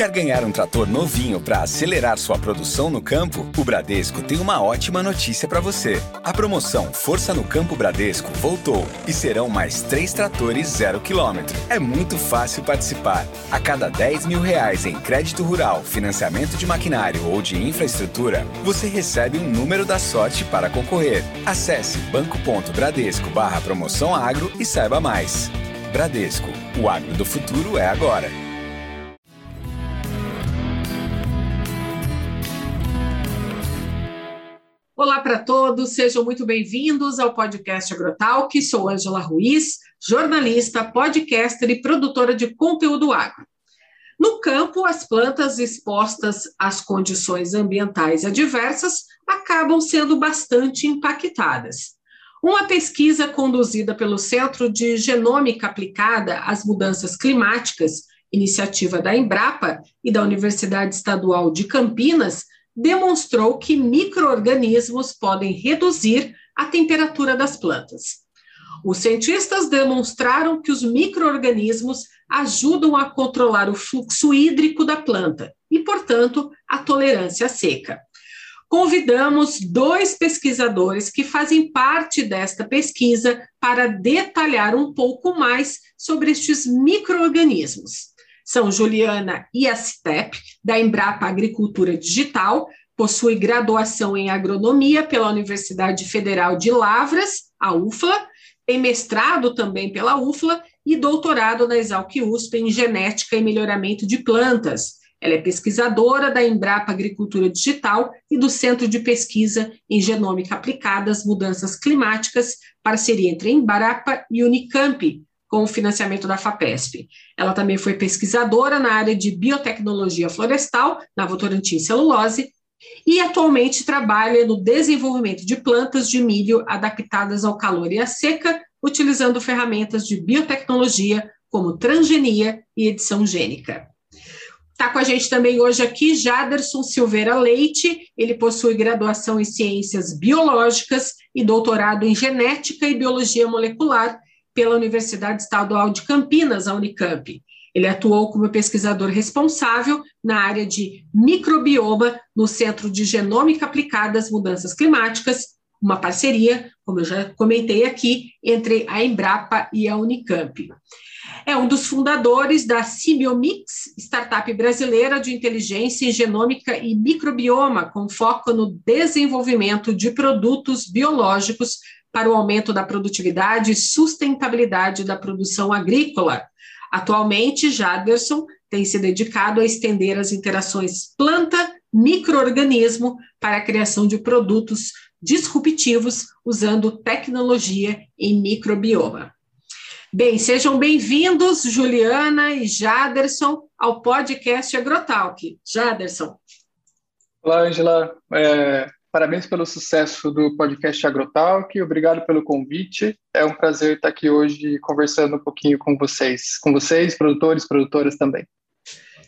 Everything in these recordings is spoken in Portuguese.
Quer ganhar um trator novinho para acelerar sua produção no campo? O Bradesco tem uma ótima notícia para você. A promoção Força no Campo Bradesco voltou e serão mais três tratores zero quilômetro. É muito fácil participar. A cada 10 mil reais em crédito rural, financiamento de maquinário ou de infraestrutura, você recebe um número da sorte para concorrer. Acesse banco.bradesco barra promoção agro e saiba mais. Bradesco, o agro do futuro é agora. Olá para todos, sejam muito bem-vindos ao podcast Agrotalk. Sou Ângela Ruiz, jornalista, podcaster e produtora de conteúdo agro. No campo, as plantas expostas às condições ambientais adversas acabam sendo bastante impactadas. Uma pesquisa conduzida pelo Centro de Genômica Aplicada às Mudanças Climáticas, iniciativa da Embrapa e da Universidade Estadual de Campinas, demonstrou que microorganismos podem reduzir a temperatura das plantas. Os cientistas demonstraram que os microorganismos ajudam a controlar o fluxo hídrico da planta e, portanto, a tolerância à seca. Convidamos dois pesquisadores que fazem parte desta pesquisa para detalhar um pouco mais sobre estes microorganismos são Juliana Iastep, da Embrapa Agricultura Digital, possui graduação em agronomia pela Universidade Federal de Lavras, a UFLA, tem mestrado também pela UFLA e doutorado na Exalc USP em genética e melhoramento de plantas. Ela é pesquisadora da Embrapa Agricultura Digital e do Centro de Pesquisa em Genômica Aplicada às Mudanças Climáticas, parceria entre Embrapa e Unicamp, com o financiamento da FAPESP. Ela também foi pesquisadora na área de biotecnologia florestal, na Votorantim Celulose, e atualmente trabalha no desenvolvimento de plantas de milho adaptadas ao calor e à seca, utilizando ferramentas de biotecnologia como transgenia e edição gênica. Está com a gente também hoje aqui Jaderson Silveira Leite, ele possui graduação em Ciências Biológicas e doutorado em Genética e Biologia Molecular pela Universidade Estadual de Campinas, a Unicamp. Ele atuou como pesquisador responsável na área de microbioma no Centro de Genômica Aplicada às Mudanças Climáticas, uma parceria, como eu já comentei aqui, entre a Embrapa e a Unicamp. É um dos fundadores da Simiomix, startup brasileira de inteligência em genômica e microbioma, com foco no desenvolvimento de produtos biológicos para o aumento da produtividade e sustentabilidade da produção agrícola. Atualmente, Jaderson tem se dedicado a estender as interações planta-microorganismo para a criação de produtos disruptivos usando tecnologia em microbioma. Bem, sejam bem-vindos, Juliana e Jaderson, ao podcast Agrotalk. Jaderson. Olá, Angela. É, Parabéns pelo sucesso do podcast Agrotalk, obrigado pelo convite. É um prazer estar aqui hoje conversando um pouquinho com vocês, com vocês, produtores, produtoras também.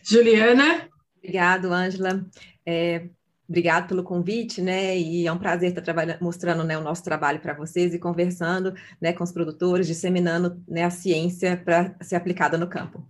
Juliana? Obrigado, Ângela. É, obrigado pelo convite, né? E é um prazer estar trabalhando, mostrando né, o nosso trabalho para vocês e conversando né, com os produtores, disseminando né, a ciência para ser aplicada no campo.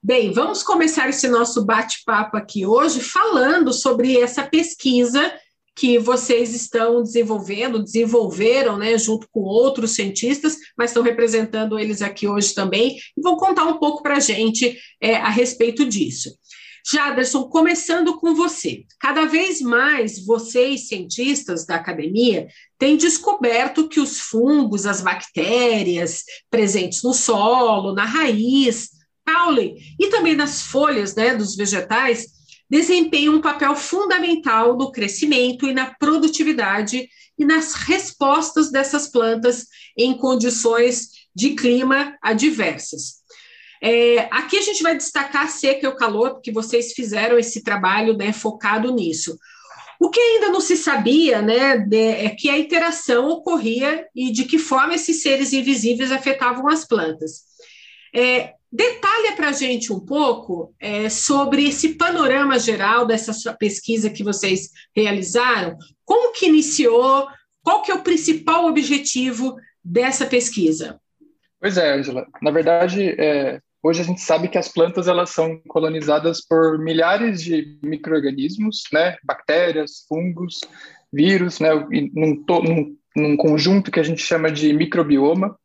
Bem, vamos começar esse nosso bate-papo aqui hoje falando sobre essa pesquisa que vocês estão desenvolvendo, desenvolveram, né, junto com outros cientistas, mas estão representando eles aqui hoje também, e vão contar um pouco para a gente é, a respeito disso. Jaderson, começando com você. Cada vez mais vocês, cientistas da academia, têm descoberto que os fungos, as bactérias presentes no solo, na raiz, caule e também nas folhas né, dos vegetais desempenham um papel fundamental no crescimento e na produtividade e nas respostas dessas plantas em condições de clima adversas. É, aqui a gente vai destacar a seca e o calor, porque vocês fizeram esse trabalho né, focado nisso. O que ainda não se sabia né, de, é que a interação ocorria e de que forma esses seres invisíveis afetavam as plantas. É, Detalha para a gente um pouco é, sobre esse panorama geral dessa sua pesquisa que vocês realizaram, como que iniciou, qual que é o principal objetivo dessa pesquisa? Pois é, Angela. Na verdade, é, Hoje a gente sabe que as plantas elas são colonizadas por milhares de micro-organismos, né? Bactérias, fungos, vírus, né? Num, num, num conjunto que a gente chama de microbioma.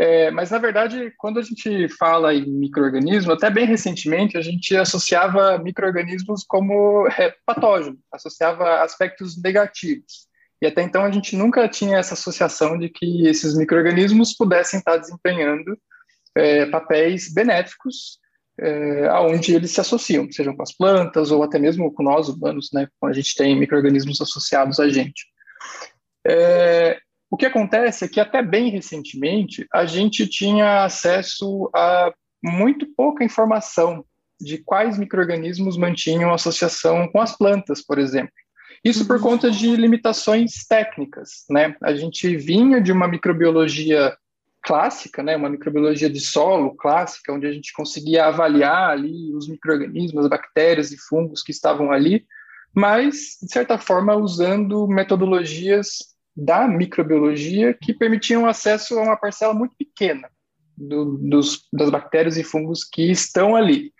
É, mas, na verdade, quando a gente fala em microorganismo, até bem recentemente, a gente associava microorganismos como é, patógeno, associava aspectos negativos. E até então a gente nunca tinha essa associação de que esses microorganismos pudessem estar desempenhando é, papéis benéficos é, aonde eles se associam, sejam com as plantas ou até mesmo com nós humanos, né, quando a gente tem microorganismos associados a gente. É, o que acontece é que até bem recentemente a gente tinha acesso a muito pouca informação de quais microorganismos mantinham associação com as plantas, por exemplo. Isso por uhum. conta de limitações técnicas, né? A gente vinha de uma microbiologia clássica, né, uma microbiologia de solo clássica, onde a gente conseguia avaliar ali os microrganismos, as bactérias e fungos que estavam ali, mas de certa forma usando metodologias da microbiologia que permitiam acesso a uma parcela muito pequena do, dos, das bactérias e fungos que estão ali.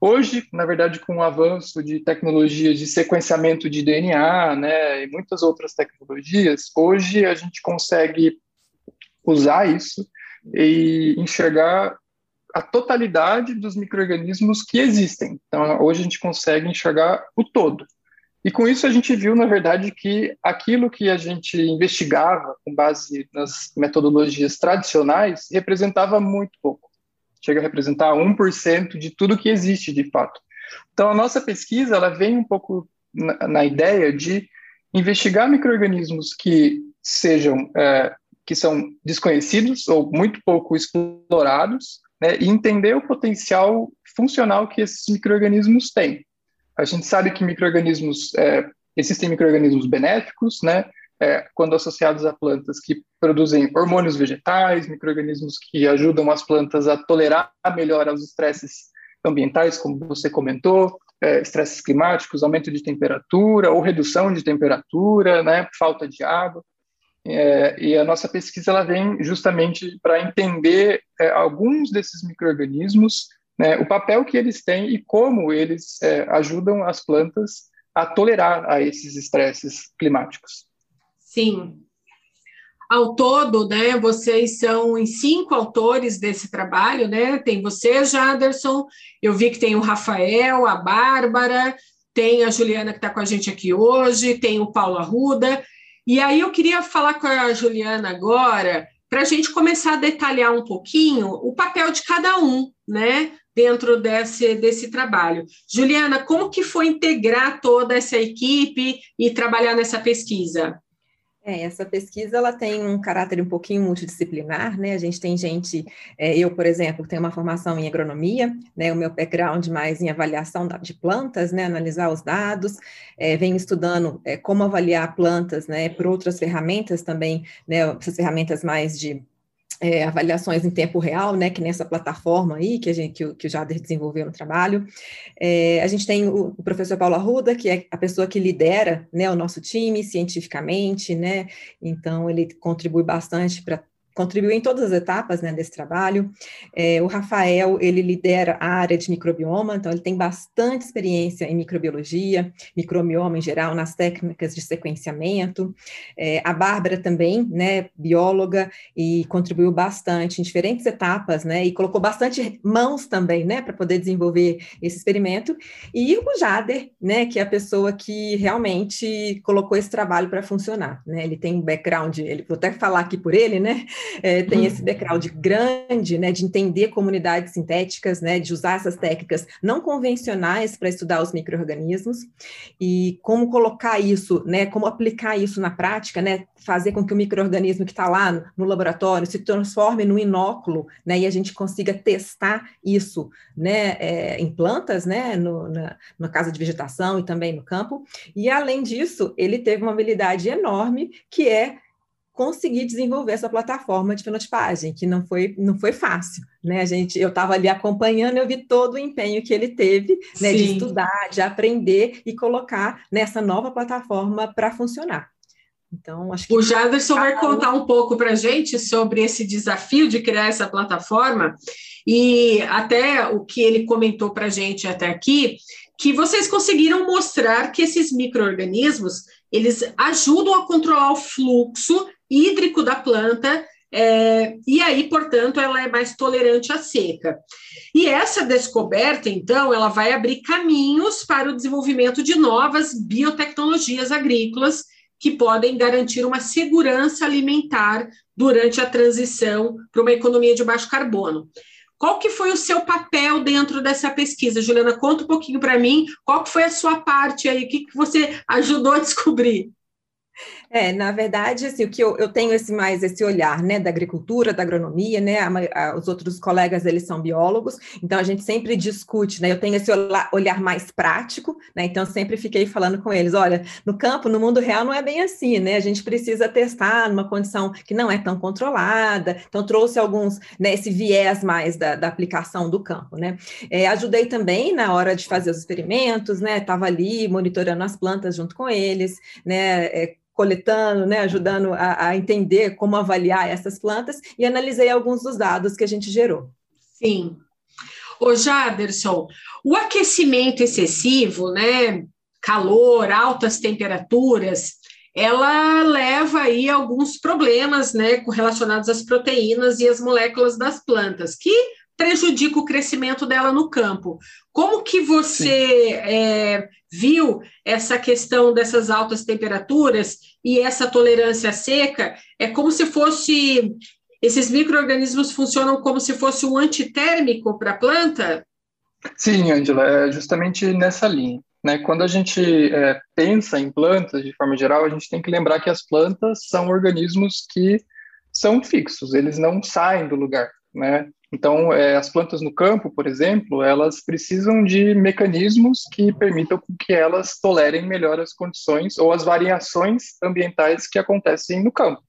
Hoje, na verdade, com o avanço de tecnologias de sequenciamento de DNA, né, e muitas outras tecnologias, hoje a gente consegue usar isso e enxergar a totalidade dos microrganismos que existem. Então, hoje a gente consegue enxergar o todo. E com isso a gente viu, na verdade, que aquilo que a gente investigava com base nas metodologias tradicionais representava muito pouco. Chega a representar 1% de tudo que existe de fato. Então, a nossa pesquisa ela vem um pouco na, na ideia de investigar microrganismos que sejam é, que são desconhecidos ou muito pouco explorados, né, e entender o potencial funcional que esses microrganismos têm. A gente sabe que microrganismos é, existem microrganismos benéficos, né, é, quando associados a plantas que produzem hormônios vegetais, microrganismos que ajudam as plantas a tolerar melhor os estresses ambientais, como você comentou, é, estresses climáticos, aumento de temperatura ou redução de temperatura, né, falta de água. É, e a nossa pesquisa ela vem justamente para entender é, alguns desses micro-organismos, né, o papel que eles têm e como eles é, ajudam as plantas a tolerar a esses estresses climáticos. Sim. Ao todo, né, vocês são cinco autores desse trabalho, né? Tem você, Jaderson, eu vi que tem o Rafael, a Bárbara, tem a Juliana que está com a gente aqui hoje, tem o Paulo Arruda, e aí eu queria falar com a Juliana agora, para a gente começar a detalhar um pouquinho o papel de cada um, né, dentro desse, desse trabalho. Juliana, como que foi integrar toda essa equipe e trabalhar nessa pesquisa? É, essa pesquisa ela tem um caráter um pouquinho multidisciplinar, né? A gente tem gente, é, eu, por exemplo, tenho uma formação em agronomia, né? O meu background mais em avaliação de plantas, né? Analisar os dados, é, venho estudando é, como avaliar plantas, né? Por outras ferramentas também, né? Essas ferramentas mais de é, avaliações em tempo real, né, que nessa plataforma aí que, a gente, que, o, que o Jader desenvolveu no trabalho. É, a gente tem o, o, professor Paulo Arruda, que é a pessoa que lidera né, o nosso time cientificamente, né, então ele contribui bastante para contribuiu em todas as etapas né, desse trabalho. É, o Rafael, ele lidera a área de microbioma, então ele tem bastante experiência em microbiologia, microbioma em geral, nas técnicas de sequenciamento. É, a Bárbara também, né, bióloga, e contribuiu bastante em diferentes etapas, né, e colocou bastante mãos também, né, para poder desenvolver esse experimento. E o Jader, né, que é a pessoa que realmente colocou esse trabalho para funcionar, né, ele tem um background, ele, vou até falar aqui por ele, né, é, tem esse background grande, né, de entender comunidades sintéticas, né, de usar essas técnicas não convencionais para estudar os micro-organismos e como colocar isso, né, como aplicar isso na prática, né, fazer com que o microorganismo que está lá no laboratório se transforme num inóculo, né, e a gente consiga testar isso, né, é, em plantas, né, no, na, na casa de vegetação e também no campo. E além disso, ele teve uma habilidade enorme que é conseguir desenvolver essa plataforma de fenotipagem, que não foi, não foi fácil, né? A gente, eu estava ali acompanhando, eu vi todo o empenho que ele teve, né, de estudar, de aprender e colocar nessa nova plataforma para funcionar. Então, acho que. O Jaderson vai contar um pouco para a gente sobre esse desafio de criar essa plataforma e até o que ele comentou para a gente até aqui, que vocês conseguiram mostrar que esses micro-organismos eles ajudam a controlar o fluxo hídrico da planta é, e aí, portanto, ela é mais tolerante à seca. E essa descoberta, então, ela vai abrir caminhos para o desenvolvimento de novas biotecnologias agrícolas que podem garantir uma segurança alimentar durante a transição para uma economia de baixo carbono. Qual que foi o seu papel dentro dessa pesquisa, Juliana? Conta um pouquinho para mim, qual que foi a sua parte aí, o que, que você ajudou a descobrir? É, na verdade, assim, o que eu, eu tenho esse mais esse olhar, né, da agricultura, da agronomia, né, a, a, os outros colegas, eles são biólogos, então a gente sempre discute, né, eu tenho esse olhar, mais prático, né, então sempre fiquei falando com eles, olha, no campo, no mundo real não é bem assim, né, a gente precisa testar numa condição que não é tão controlada, então trouxe alguns, né, esse viés mais da, da aplicação do campo, né, é, ajudei também na hora de fazer os experimentos, né, estava ali monitorando as plantas junto com eles, né, é, coletando, né, ajudando a, a, entender como avaliar essas plantas e analisei alguns dos dados que a gente gerou. Sim. Ô Jaderson, o aquecimento excessivo, né, calor, altas temperaturas, ela leva aí alguns problemas, né, relacionados às proteínas e às moléculas das plantas, que prejudica o crescimento dela no campo. Como que você é, viu essa questão dessas altas temperaturas e essa tolerância seca? É como se fosse esses micro-organismos funcionam como se fosse um antitérmico para a planta? Sim, Angela, é justamente nessa linha. Né? Quando a gente é, pensa em plantas, de forma geral, a gente tem que lembrar que as plantas são organismos que são fixos, eles não saem do lugar. Né? Então, é, as plantas no campo, por exemplo, elas precisam de mecanismos que permitam que elas tolerem melhor as condições ou as variações ambientais que acontecem no campo,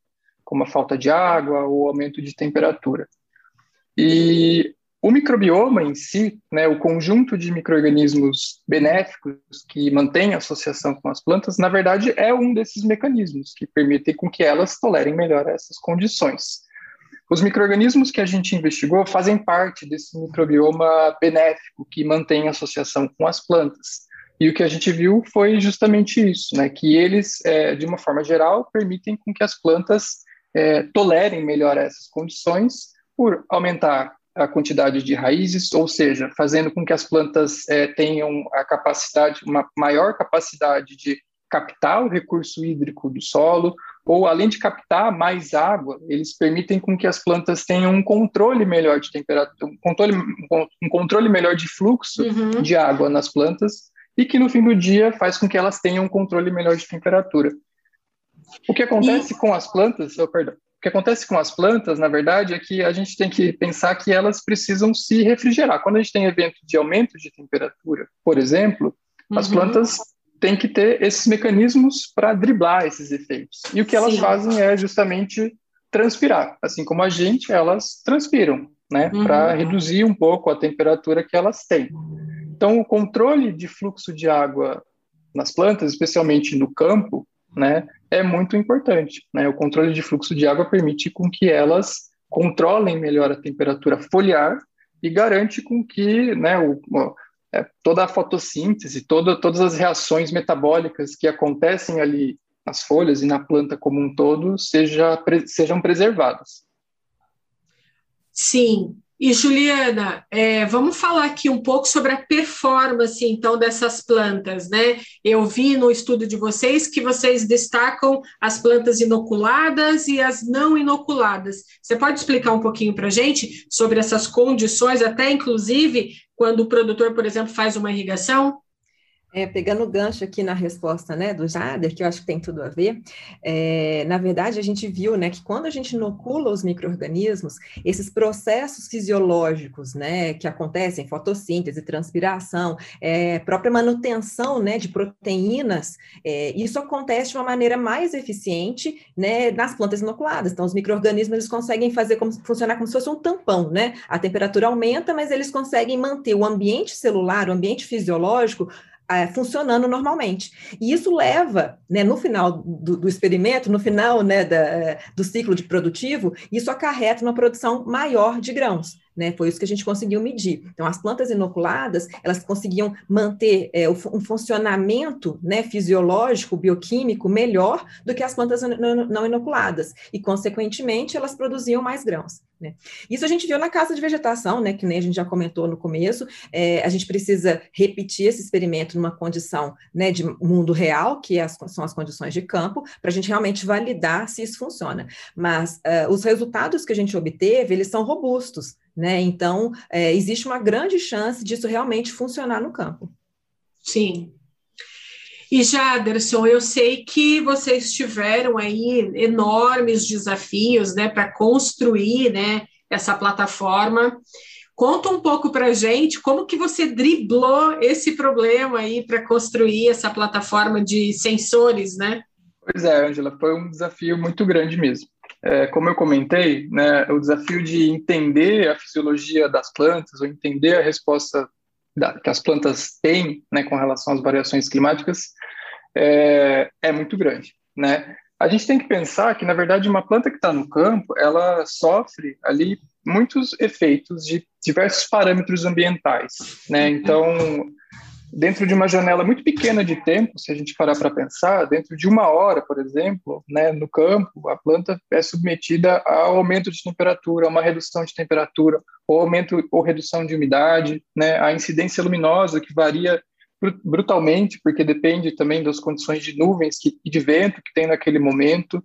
como a falta de água ou aumento de temperatura. E o microbioma em si, né, o conjunto de microorganismos benéficos que mantém a associação com as plantas, na verdade é um desses mecanismos que permitem com que elas tolerem melhor essas condições. Os microrganismos que a gente investigou fazem parte desse microbioma benéfico que mantém associação com as plantas. E o que a gente viu foi justamente isso, né? Que eles, é, de uma forma geral, permitem com que as plantas é, tolerem melhor essas condições por aumentar a quantidade de raízes, ou seja, fazendo com que as plantas é, tenham a capacidade, uma maior capacidade de captar o recurso hídrico do solo, ou além de captar mais água, eles permitem com que as plantas tenham um controle melhor de temperatura, um controle, um controle melhor de fluxo uhum. de água nas plantas e que no fim do dia faz com que elas tenham um controle melhor de temperatura. O que acontece e... com as plantas, oh, perdão, o que acontece com as plantas, na verdade, é que a gente tem que pensar que elas precisam se refrigerar. Quando a gente tem evento de aumento de temperatura, por exemplo, uhum. as plantas tem que ter esses mecanismos para driblar esses efeitos. E o que elas Sim. fazem é justamente transpirar. Assim como a gente, elas transpiram, né? Uhum. Para reduzir um pouco a temperatura que elas têm. Então, o controle de fluxo de água nas plantas, especialmente no campo, né, é muito importante. Né? O controle de fluxo de água permite com que elas controlem melhor a temperatura foliar e garante com que né, o, é, toda a fotossíntese, toda, todas as reações metabólicas que acontecem ali nas folhas e na planta como um todo seja, sejam preservadas. Sim, e Juliana, é, vamos falar aqui um pouco sobre a performance então dessas plantas, né? Eu vi no estudo de vocês que vocês destacam as plantas inoculadas e as não inoculadas. Você pode explicar um pouquinho para a gente sobre essas condições, até inclusive quando o produtor, por exemplo, faz uma irrigação? É, pegando o gancho aqui na resposta né, do Jader, que eu acho que tem tudo a ver, é, na verdade a gente viu né, que quando a gente inocula os micro-organismos, esses processos fisiológicos né, que acontecem, fotossíntese, transpiração, é, própria manutenção né, de proteínas, é, isso acontece de uma maneira mais eficiente né, nas plantas inoculadas. Então, os micro-organismos conseguem fazer como funcionar como se fosse um tampão, né? A temperatura aumenta, mas eles conseguem manter o ambiente celular, o ambiente fisiológico é, funcionando normalmente. E isso leva, né, no final do, do experimento, no final né, da, do ciclo de produtivo, isso acarreta uma produção maior de grãos. Né, foi isso que a gente conseguiu medir. Então, as plantas inoculadas, elas conseguiam manter é, um funcionamento né, fisiológico, bioquímico melhor do que as plantas não inoculadas. E, consequentemente, elas produziam mais grãos. Né? Isso a gente viu na casa de vegetação, né, que nem a gente já comentou no começo, é, a gente precisa repetir esse experimento numa condição né, de mundo real, que é as, são as condições de campo, para a gente realmente validar se isso funciona. Mas uh, os resultados que a gente obteve, eles são robustos, né? Então, é, existe uma grande chance disso realmente funcionar no campo. Sim, e Jaderson, eu sei que vocês tiveram aí enormes desafios, né, para construir, né, essa plataforma. Conta um pouco para a gente como que você driblou esse problema aí para construir essa plataforma de sensores, né? Pois é, Angela, foi um desafio muito grande mesmo. É, como eu comentei, né, o desafio de entender a fisiologia das plantas, ou entender a resposta da, que as plantas têm né, com relação às variações climáticas é, é muito grande. Né? A gente tem que pensar que, na verdade, uma planta que está no campo, ela sofre ali muitos efeitos de diversos parâmetros ambientais. Né? Então, dentro de uma janela muito pequena de tempo, se a gente parar para pensar, dentro de uma hora, por exemplo, né, no campo, a planta é submetida ao aumento de temperatura, a uma redução de temperatura, ou aumento ou redução de umidade, né, a incidência luminosa que varia brutalmente, porque depende também das condições de nuvens que, e de vento que tem naquele momento.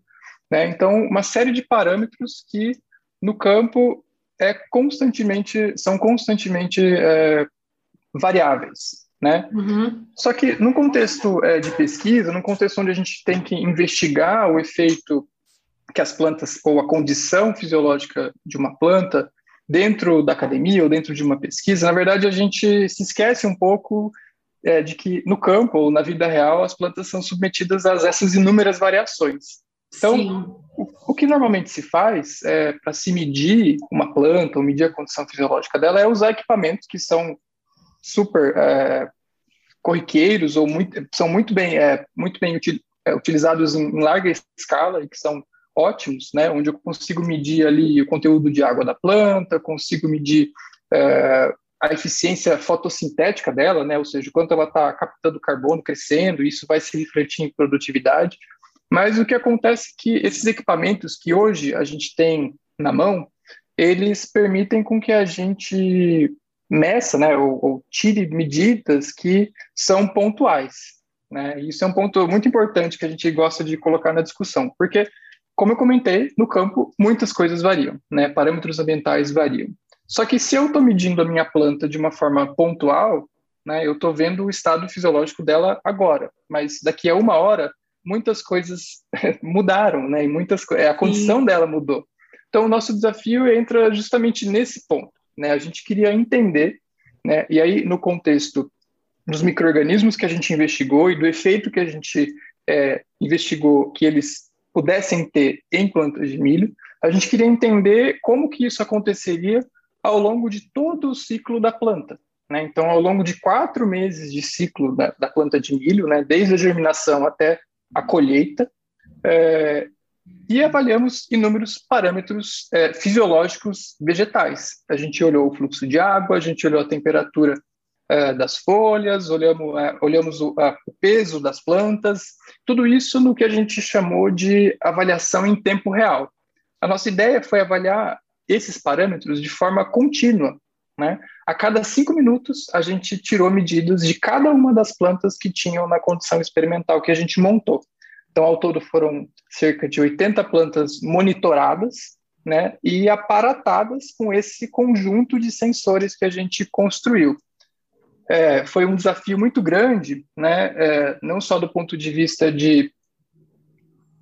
Né? Então, uma série de parâmetros que no campo é constantemente são constantemente é, variáveis. Né? Uhum. Só que no contexto é, de pesquisa, no contexto onde a gente tem que investigar o efeito que as plantas ou a condição fisiológica de uma planta dentro da academia ou dentro de uma pesquisa, na verdade a gente se esquece um pouco é, de que no campo ou na vida real as plantas são submetidas a essas inúmeras variações. Então, o, o, que normalmente se faz é, para se medir uma planta ou medir a condição fisiológica dela é usar equipamentos que são super é, corriqueiros ou muito, são muito bem, é, muito bem util, é, utilizados em, em, larga escala e que são ótimos, né, onde eu consigo medir ali o conteúdo de água da planta, consigo medir é, a eficiência fotossintética dela, né, ou seja, quanto ela está captando carbono, crescendo, isso vai se refletir em produtividade. Mas o que acontece é que esses equipamentos que hoje a gente tem na mão, eles permitem com que a gente meça, né, ou, ou tire medidas que são pontuais. Né? Isso é um ponto muito importante que a gente gosta de colocar na discussão, porque, como eu comentei, no campo muitas coisas variam, né? parâmetros ambientais variam. Só que se eu estou medindo a minha planta de uma forma pontual, né, eu estou vendo o estado fisiológico dela agora, mas daqui a uma hora muitas coisas mudaram, né, e muitas a condição Sim. dela mudou. Então o nosso desafio entra justamente nesse ponto, né, a gente queria entender, né, e aí no contexto dos microrganismos que a gente investigou e do efeito que a gente é, investigou que eles pudessem ter em plantas de milho, a gente queria entender como que isso aconteceria ao longo de todo o ciclo da planta. Né? Então, ao longo de quatro meses de ciclo da, da planta de milho, né, desde a germinação até a colheita, é, e avaliamos inúmeros parâmetros é, fisiológicos vegetais. A gente olhou o fluxo de água, a gente olhou a temperatura é, das folhas, olhamos, é, olhamos o, a, o, peso das plantas, tudo isso no que a gente chamou de avaliação em tempo real. A nossa ideia foi avaliar esses parâmetros de forma contínua. Né? A cada cinco minutos, a gente tirou medidas de cada uma das plantas que tinham na condição experimental que a gente montou. Então, ao todo, foram cerca de 80 plantas monitoradas né, e aparatadas com esse conjunto de sensores que a gente construiu. É, foi um desafio muito grande, né, é, não só do ponto de vista de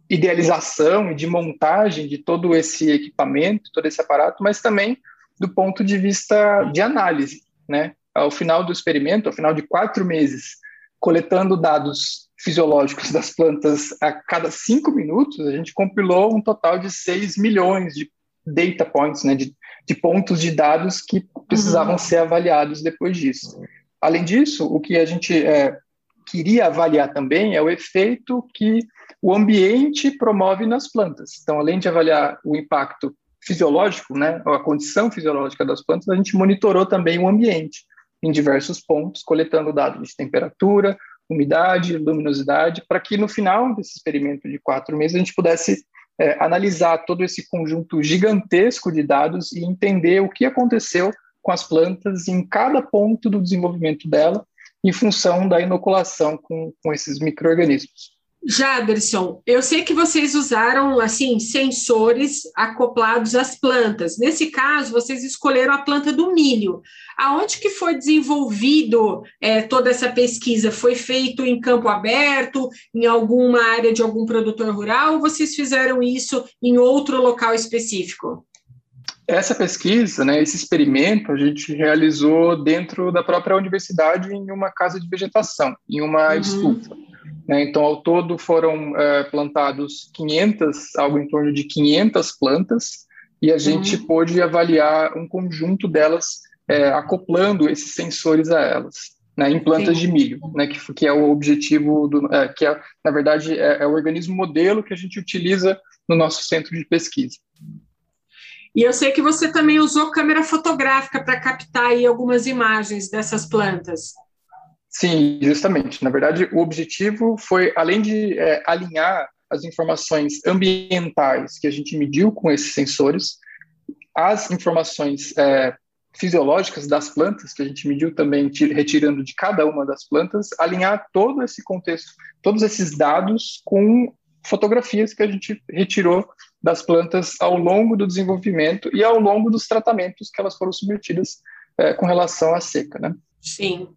idealização e de montagem de todo esse equipamento, todo esse aparato, mas também do ponto de vista de análise, né? Ao final do experimento, ao final de quatro meses, coletando dados fisiológicos das plantas a cada cinco minutos, a gente compilou um total de 6 milhões de data points, né, de, de pontos de dados que precisavam uhum. ser avaliados depois disso. Além disso, o que a gente é, queria avaliar também é o efeito que o ambiente promove nas plantas. Então, além de avaliar o impacto fisiológico, né, a condição fisiológica das plantas, a gente monitorou também o ambiente em diversos pontos, coletando dados de temperatura, umidade, luminosidade, para que no final desse experimento de quatro meses a gente pudesse é, analisar todo esse conjunto gigantesco de dados e entender o que aconteceu com as plantas em cada ponto do desenvolvimento dela, em função da inoculação com, com esses micro-organismos. Jaderson, eu sei que vocês usaram assim sensores acoplados às plantas. Nesse caso, vocês escolheram a planta do milho. Aonde que foi desenvolvido é, toda essa pesquisa? Foi feito em campo aberto, em alguma área de algum produtor rural, ou vocês fizeram isso em outro local específico? Essa pesquisa, né, esse experimento, a gente realizou dentro da própria universidade em uma casa de vegetação, em uma uhum. estufa. Né? Então, ao todo foram é, plantados 500, algo em torno de 500 plantas, e a gente uhum. pôde avaliar um conjunto delas, é, acoplando esses sensores a elas. Né, em plantas Sim. de milho, né, que, que, é o objetivo, do, é, que é, na verdade é, é o organismo modelo que a gente utiliza no nosso centro de pesquisa. E eu sei que você também usou câmera fotográfica para captar aí algumas imagens dessas plantas. Sim, justamente. Na verdade, o objetivo foi, além de é, alinhar as informações ambientais que a gente mediu com esses sensores, as informações é, fisiológicas das plantas, que a gente mediu também retirando de cada uma das plantas, alinhar todo esse contexto, todos esses dados com fotografias que a gente retirou das plantas ao longo do desenvolvimento e ao longo dos tratamentos que elas foram submetidas é, com relação à seca, né? Sim.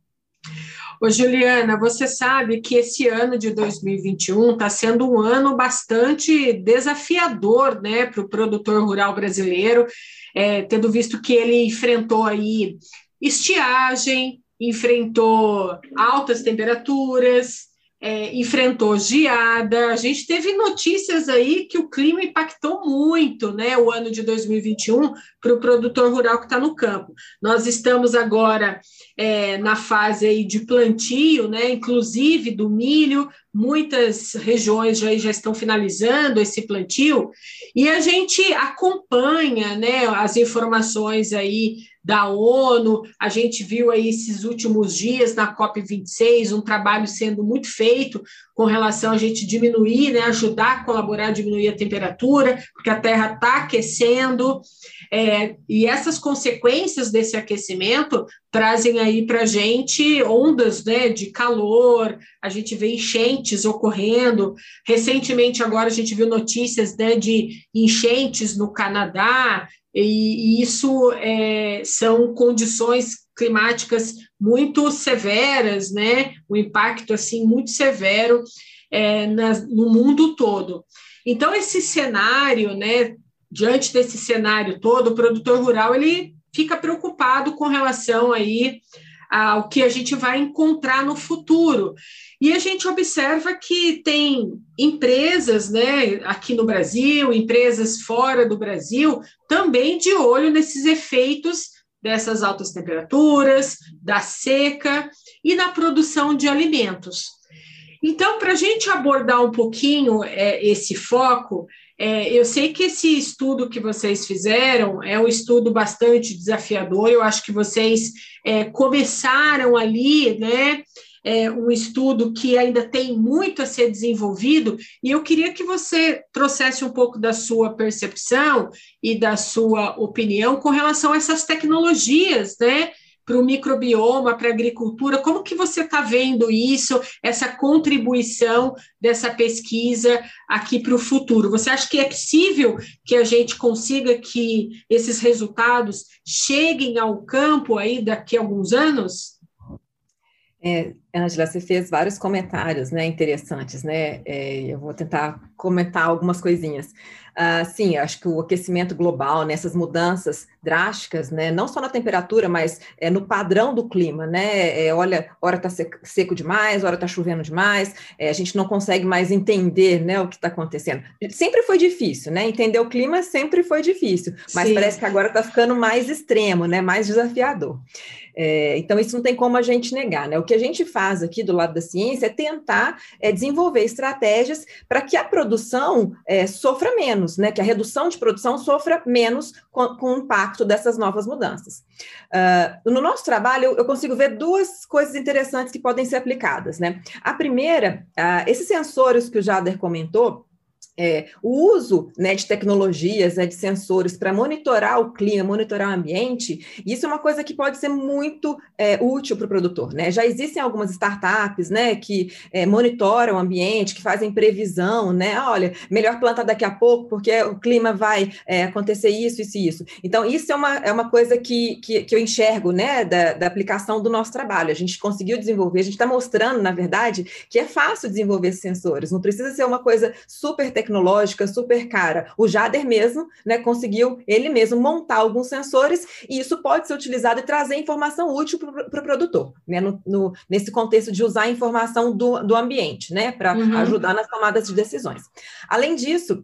Ô, Juliana, você sabe que esse ano de 2021 está sendo um ano bastante desafiador né, para o produtor rural brasileiro, é, tendo visto que ele enfrentou aí estiagem, enfrentou altas temperaturas, é, enfrentou geada. A gente teve notícias aí que o clima impactou muito, né? O ano de 2021 para o produtor rural que está no campo. Nós estamos agora é, na fase aí de plantio, né? Inclusive do milho. Muitas regiões já, já estão finalizando esse plantio e a gente acompanha, né? As informações aí da ONU. A gente viu aí esses últimos dias na COP26 um trabalho sendo muito feito com relação a gente diminuir, né, ajudar a colaborar a diminuir a temperatura, porque a Terra está aquecendo. É, e essas consequências desse aquecimento trazem aí para a gente ondas né, de calor, a gente vê enchentes ocorrendo. Recentemente, agora, a gente viu notícias né, de enchentes no Canadá, e, isso é, são condições climáticas muito severas, né? O impacto assim muito severo é, na, no mundo todo. Então esse cenário, né? Diante desse cenário todo, o produtor rural ele fica preocupado com relação aí ao que a gente vai encontrar no futuro. E a gente observa que tem empresas, né, aqui no Brasil, empresas fora do Brasil, também de olho nesses efeitos dessas altas temperaturas, da seca e na produção de alimentos. Então, para a gente abordar um pouquinho é, esse foco, é, eu sei que esse estudo que vocês fizeram é um estudo bastante desafiador. Eu acho que vocês é, começaram ali, né? É um estudo que ainda tem muito a ser desenvolvido, e eu queria que você trouxesse um pouco da sua percepção e da sua opinião com relação a essas tecnologias, né? Para o microbioma, para a agricultura, como que você está vendo isso, essa contribuição dessa pesquisa aqui para o futuro? Você acha que é possível que a gente consiga que esses resultados cheguem ao campo aí daqui a alguns anos? É, Angela, você fez vários comentários, né, interessantes, né? É, eu vou tentar comentar algumas coisinhas. Uh, sim, acho que o aquecimento global, nessas né, mudanças drásticas, né, não só na temperatura, mas é, no padrão do clima, né? É, olha, hora está seco demais, hora está chovendo demais, é, a gente não consegue mais entender, né, o que está acontecendo. Sempre foi difícil, né? Entender o clima sempre foi difícil, mas sim. parece que agora está ficando mais extremo, né? Mais desafiador. É, então, isso não tem como a gente negar, né? O que a gente faz aqui do lado da ciência é tentar é, desenvolver estratégias para que a produção é, sofra menos, né? Que a redução de produção sofra menos com, com o impacto dessas novas mudanças. Uh, no nosso trabalho, eu consigo ver duas coisas interessantes que podem ser aplicadas, né? A primeira, uh, esses sensores que o Jader comentou, é, o uso né, de tecnologias, né, de sensores para monitorar o clima, monitorar o ambiente, isso é uma coisa que pode ser muito é, útil para o produtor. Né? Já existem algumas startups né, que é, monitoram o ambiente, que fazem previsão, né? Olha, melhor plantar daqui a pouco, porque o clima vai é, acontecer isso, isso e isso. Então, isso é uma, é uma coisa que, que, que eu enxergo né, da, da aplicação do nosso trabalho. A gente conseguiu desenvolver, a gente está mostrando, na verdade, que é fácil desenvolver sensores, não precisa ser uma coisa super tecnológica tecnológica super cara. O Jader mesmo, né, conseguiu ele mesmo montar alguns sensores e isso pode ser utilizado e trazer informação útil para o pro produtor, né, no, no, nesse contexto de usar a informação do, do ambiente, né, para uhum. ajudar nas tomadas de decisões. Além disso,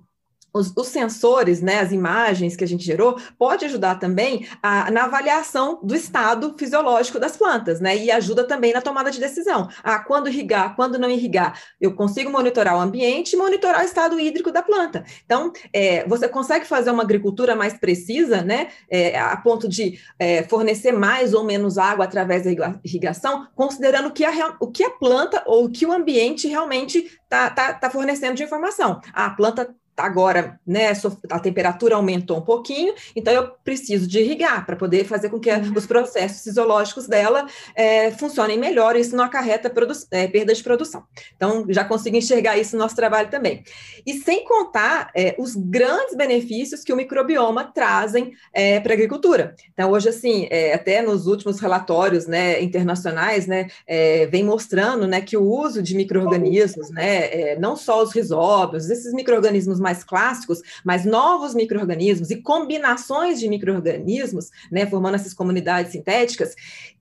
os, os, sensores, né, as imagens que a gente gerou, pode ajudar também a, na avaliação do estado fisiológico das plantas, né, e ajuda também na tomada de decisão. Ah, quando irrigar, quando não irrigar, eu consigo monitorar o ambiente e monitorar o estado hídrico da planta. Então, é, você consegue fazer uma agricultura mais precisa, né, é, a ponto de é, fornecer mais ou menos água através da irrigação, considerando que a, o que a planta ou o que o ambiente realmente está tá, tá fornecendo de informação. a planta agora, né, a temperatura aumentou um pouquinho, então eu preciso de irrigar para poder fazer com que uhum. os processos fisiológicos dela é, funcionem melhor, e isso não acarreta é, perda de produção. Então, já consigo enxergar isso no nosso trabalho também. E sem contar é, os grandes benefícios que o microbioma trazem é, para a agricultura. Então, hoje, assim, é, até nos últimos relatórios né, internacionais, né, é, vem mostrando né, que o uso de micro-organismos, né, não só os risóbios, esses micro-organismos mais clássicos, mas novos micro-organismos e combinações de micro-organismos, né, formando essas comunidades sintéticas,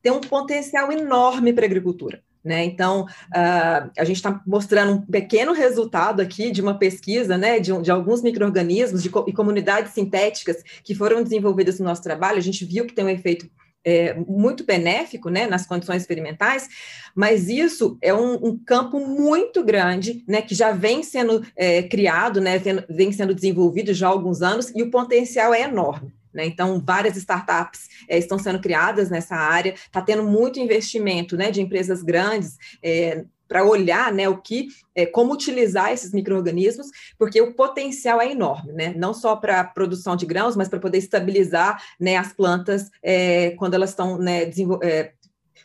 tem um potencial enorme para a agricultura. Né? Então, uh, a gente está mostrando um pequeno resultado aqui de uma pesquisa né, de, de alguns micro-organismos e comunidades sintéticas que foram desenvolvidas no nosso trabalho. A gente viu que tem um efeito é, muito benéfico né, nas condições experimentais, mas isso é um, um campo muito grande, né, que já vem sendo é, criado, né, vem sendo desenvolvido já há alguns anos, e o potencial é enorme. Né? Então, várias startups é, estão sendo criadas nessa área, está tendo muito investimento né, de empresas grandes é, para olhar né, o que, é, como utilizar esses micro-organismos, porque o potencial é enorme, né? Não só para a produção de grãos, mas para poder estabilizar né, as plantas é, quando elas estão né, é,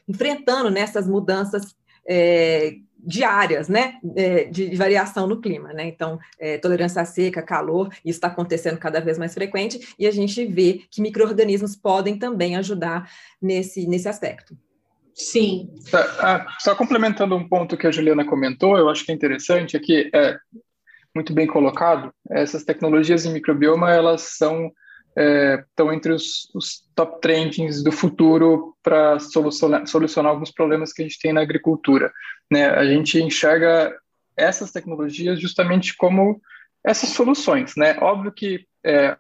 enfrentando nessas né, mudanças é, diárias, né, é, de, de, variação no clima, né, então, é, tolerância à seca, calor, isso está acontecendo cada vez mais frequente, e a gente vê que micro-organismos podem também ajudar nesse, nesse aspecto. Sim. Ah, só complementando um ponto que a Juliana comentou, eu acho que é interessante, é que é muito bem colocado, essas tecnologias em microbioma, elas são é, estão entre os, os, top trendings do futuro para solucionar, solucionar, alguns problemas que a gente tem na agricultura. Né? A gente enxerga essas tecnologias justamente como essas soluções. Né? Óbvio que, é,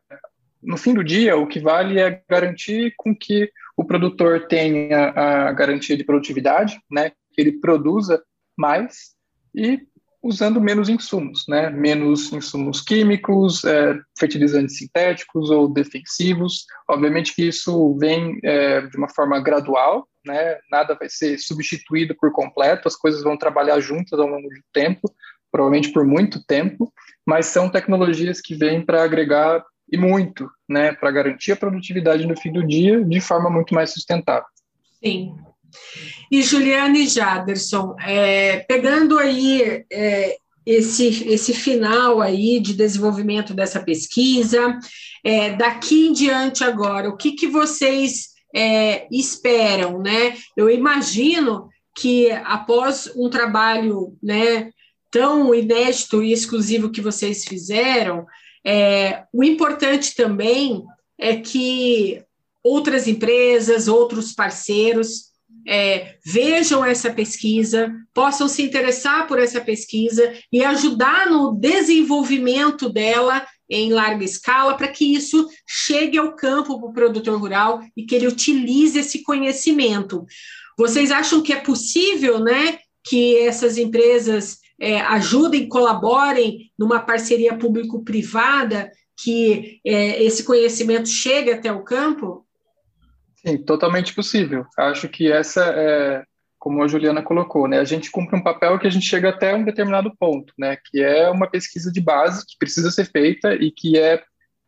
no fim do dia, o que vale é garantir com que o produtor tenha a garantia de produtividade, né, que ele produza mais e usando menos insumos, né, menos insumos químicos, é, fertilizantes sintéticos ou defensivos. Obviamente que isso vem é, de uma forma gradual, né, nada vai ser substituído por completo, as coisas vão trabalhar juntas ao longo do tempo, provavelmente por muito tempo, mas são tecnologias que vêm para agregar e muito, né, para garantir a produtividade no fim do dia de forma muito mais sustentável. Sim. E Juliane Jaderson, é, pegando aí é, esse, esse final aí de desenvolvimento dessa pesquisa, é, daqui em diante agora, o que, que vocês é, esperam, né? Eu imagino que após um trabalho, né, tão inédito e exclusivo que vocês fizeram, é, o importante também é que outras empresas, outros parceiros é, vejam essa pesquisa, possam se interessar por essa pesquisa e ajudar no desenvolvimento dela em larga escala para que isso chegue ao campo para o produtor rural e que ele utilize esse conhecimento. Vocês acham que é possível, né, que essas empresas é, ajudem, colaborem numa parceria público-privada, que é, esse conhecimento chegue até o campo? Sim, totalmente possível. Acho que essa é, como a Juliana colocou, né? A gente cumpre um papel que a gente chega até um determinado ponto, né? Que é uma pesquisa de base que precisa ser feita e que é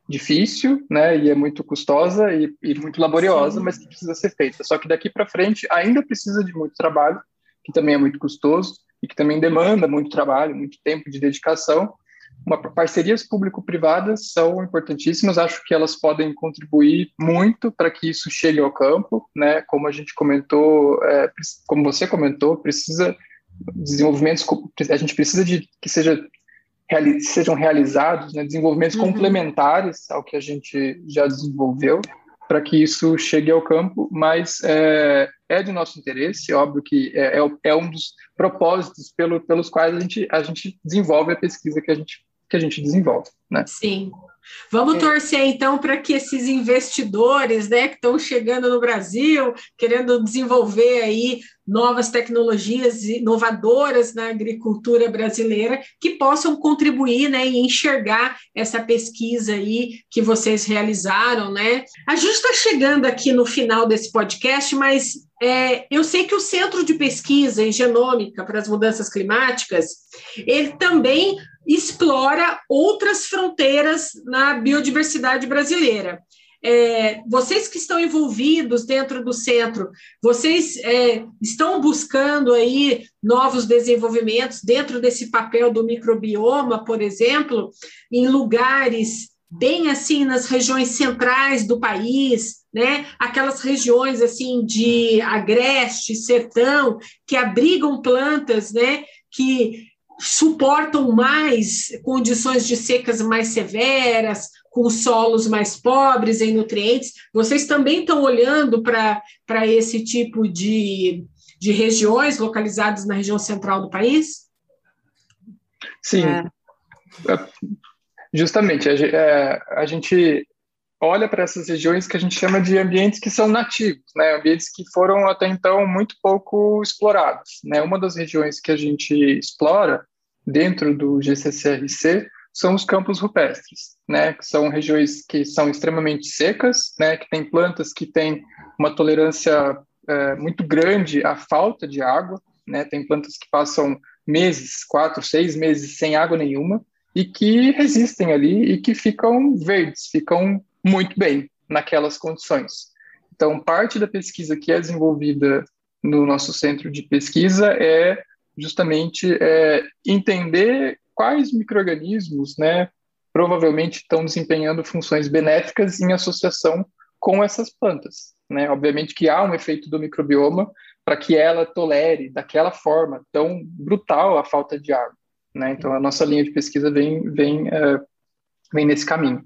difícil, né? E é muito custosa e, e muito laboriosa, Sim. mas que precisa ser feita. Só que daqui para frente ainda precisa de muito trabalho, que também é muito custoso e que também demanda muito trabalho, muito tempo de dedicação uma, parcerias público-privadas são importantíssimas, acho que elas podem contribuir muito para que isso chegue ao campo, né? Como a gente comentou, é, como você comentou, precisa desenvolvimentos, a gente precisa de que seja, reali, sejam realizados né, desenvolvimentos uhum. complementares ao que a gente já desenvolveu para que isso chegue ao campo, mas é, é de nosso interesse, óbvio que é, é, é um dos propósitos pelo, pelos quais a gente, a gente desenvolve a pesquisa que a gente que a gente desenvolve, né? Sim. Vamos é. torcer então para que esses investidores, né, que estão chegando no Brasil, querendo desenvolver aí novas tecnologias inovadoras na agricultura brasileira, que possam contribuir, né, e enxergar essa pesquisa aí que vocês realizaram, né? A gente está chegando aqui no final desse podcast, mas é, eu sei que o Centro de Pesquisa em Genômica para as Mudanças Climáticas, ele também explora outras fronteiras na biodiversidade brasileira. É, vocês que estão envolvidos dentro do centro, vocês é, estão buscando aí novos desenvolvimentos dentro desse papel do microbioma, por exemplo, em lugares bem assim nas regiões centrais do país, né? Aquelas regiões assim de agreste, sertão, que abrigam plantas, né? Que suportam mais condições de secas mais severas, com solos mais pobres em nutrientes. Vocês também estão olhando para esse tipo de, de regiões localizadas na região central do país? Sim. É. é justamente, a, é, a gente olha para essas regiões que a gente chama de ambientes que são nativos, né? ambientes que foram até então muito pouco explorados. Né? Uma das regiões que a gente explora dentro do GCCRC são os campos rupestres, né? que são regiões que são extremamente secas, né? que têm plantas que têm uma tolerância é, muito grande à falta de água, né? tem plantas que passam meses, quatro, seis meses sem água nenhuma, e que resistem ali e que ficam verdes, ficam muito bem naquelas condições. Então, parte da pesquisa que é desenvolvida no nosso centro de pesquisa é justamente é, entender quais microrganismos, né, provavelmente estão desempenhando funções benéficas em associação com essas plantas. Né? Obviamente que há um efeito do microbioma para que ela tolere daquela forma tão brutal a falta de água. Né? Então, a nossa linha de pesquisa vem, vem, uh, vem nesse caminho.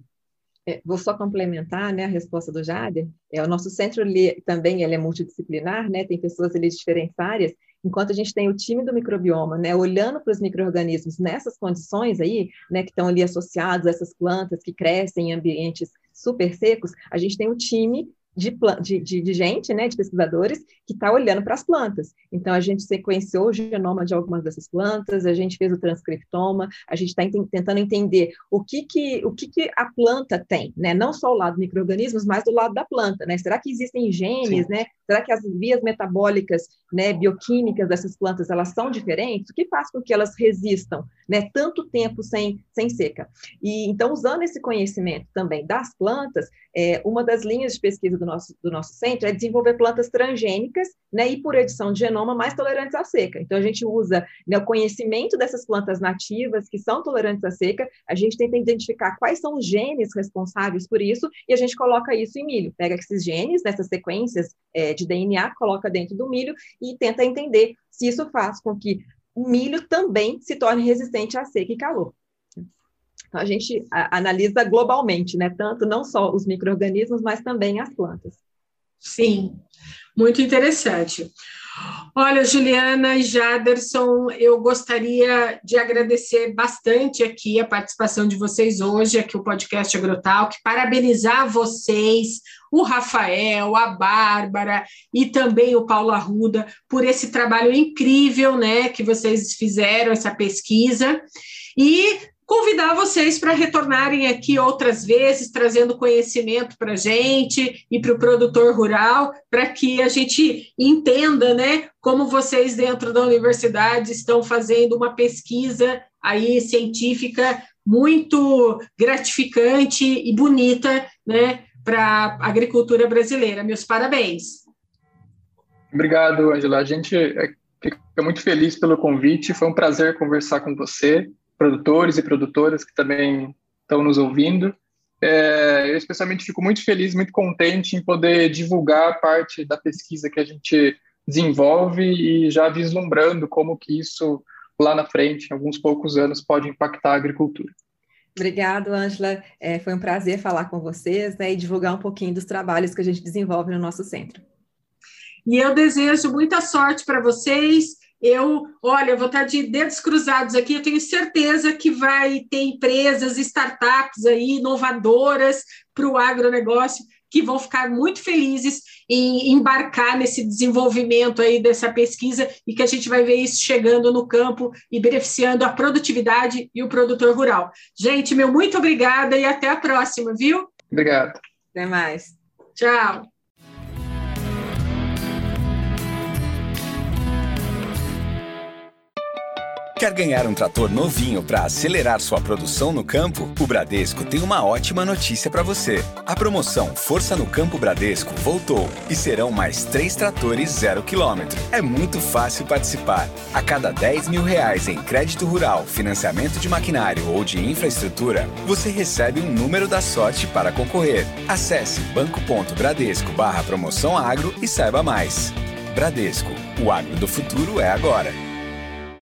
É, vou só complementar né, a resposta do Jader. É, o nosso centro ele, também ele é multidisciplinar, né, tem pessoas ali de diferentes áreas, enquanto a gente tem o time do microbioma, né, olhando para os micro-organismos nessas condições aí, né, que estão ali associados a essas plantas que crescem em ambientes super secos, a gente tem o time de, de, de, gente, né, de pesquisadores, que está olhando para as plantas. Então, a gente sequenciou o genoma de algumas dessas plantas, a gente fez o transcriptoma, a gente está tentando entender o que, que, o que, que a planta tem, né, não só o lado micro-organismos, mas do lado da planta, né, será que existem genes, Sim. né, será que as vias metabólicas, né, bioquímicas dessas plantas, elas são diferentes? O que faz com que elas resistam, né, tanto tempo sem, sem seca? E, então, usando esse conhecimento também das plantas, é, uma das linhas de pesquisa do do nosso, do nosso centro é desenvolver plantas transgênicas, né, e por edição de genoma mais tolerantes à seca. Então, a gente usa né, o conhecimento dessas plantas nativas que são tolerantes à seca, a gente tenta identificar quais são os genes responsáveis por isso, e a gente coloca isso em milho. Pega esses genes, nessas sequências é, de DNA, coloca dentro do milho e tenta entender se isso faz com que o milho também se torne resistente à seca e calor. Então, a gente analisa globalmente, né? Tanto não só os micro-organismos, mas também as plantas. Sim, muito interessante. Olha, Juliana e Jaderson, eu gostaria de agradecer bastante aqui a participação de vocês hoje, aqui o podcast Agrotalk, parabenizar vocês, o Rafael, a Bárbara e também o Paulo Arruda por esse trabalho incrível, né, que vocês fizeram, essa pesquisa. E convidar vocês para retornarem aqui outras vezes, trazendo conhecimento para a gente e para o produtor rural, para que a gente entenda, né, como vocês dentro da universidade estão fazendo uma pesquisa aí científica muito gratificante e bonita, né, para a agricultura brasileira. Meus parabéns. Obrigado, Angela. A gente é, fica muito feliz pelo convite. Foi um prazer conversar com você produtores e produtoras que também estão nos ouvindo. É, eu especialmente fico muito feliz, muito contente em poder divulgar parte da pesquisa que a gente desenvolve e já vislumbrando como que isso lá na frente, em alguns poucos anos, pode impactar a agricultura. Obrigado, Ângela. É, foi um prazer falar com vocês né, e divulgar um pouquinho dos trabalhos que a gente desenvolve no nosso centro. E eu desejo muita sorte para vocês eu, olha, vou estar de dedos cruzados aqui, eu tenho certeza que vai ter empresas, startups aí, inovadoras para o agronegócio, que vão ficar muito felizes em embarcar nesse desenvolvimento aí dessa pesquisa e que a gente vai ver isso chegando no campo e beneficiando a produtividade e o produtor rural. Gente, meu muito obrigada e até a próxima, viu? Obrigado. Até mais. Tchau. Quer ganhar um trator novinho para acelerar sua produção no campo? O Bradesco tem uma ótima notícia para você. A promoção Força no Campo Bradesco voltou e serão mais três tratores zero quilômetro. É muito fácil participar. A cada 10 mil reais em crédito rural, financiamento de maquinário ou de infraestrutura, você recebe um número da sorte para concorrer. Acesse banco.bradesco barra promoção agro e saiba mais. Bradesco, o agro do futuro é agora.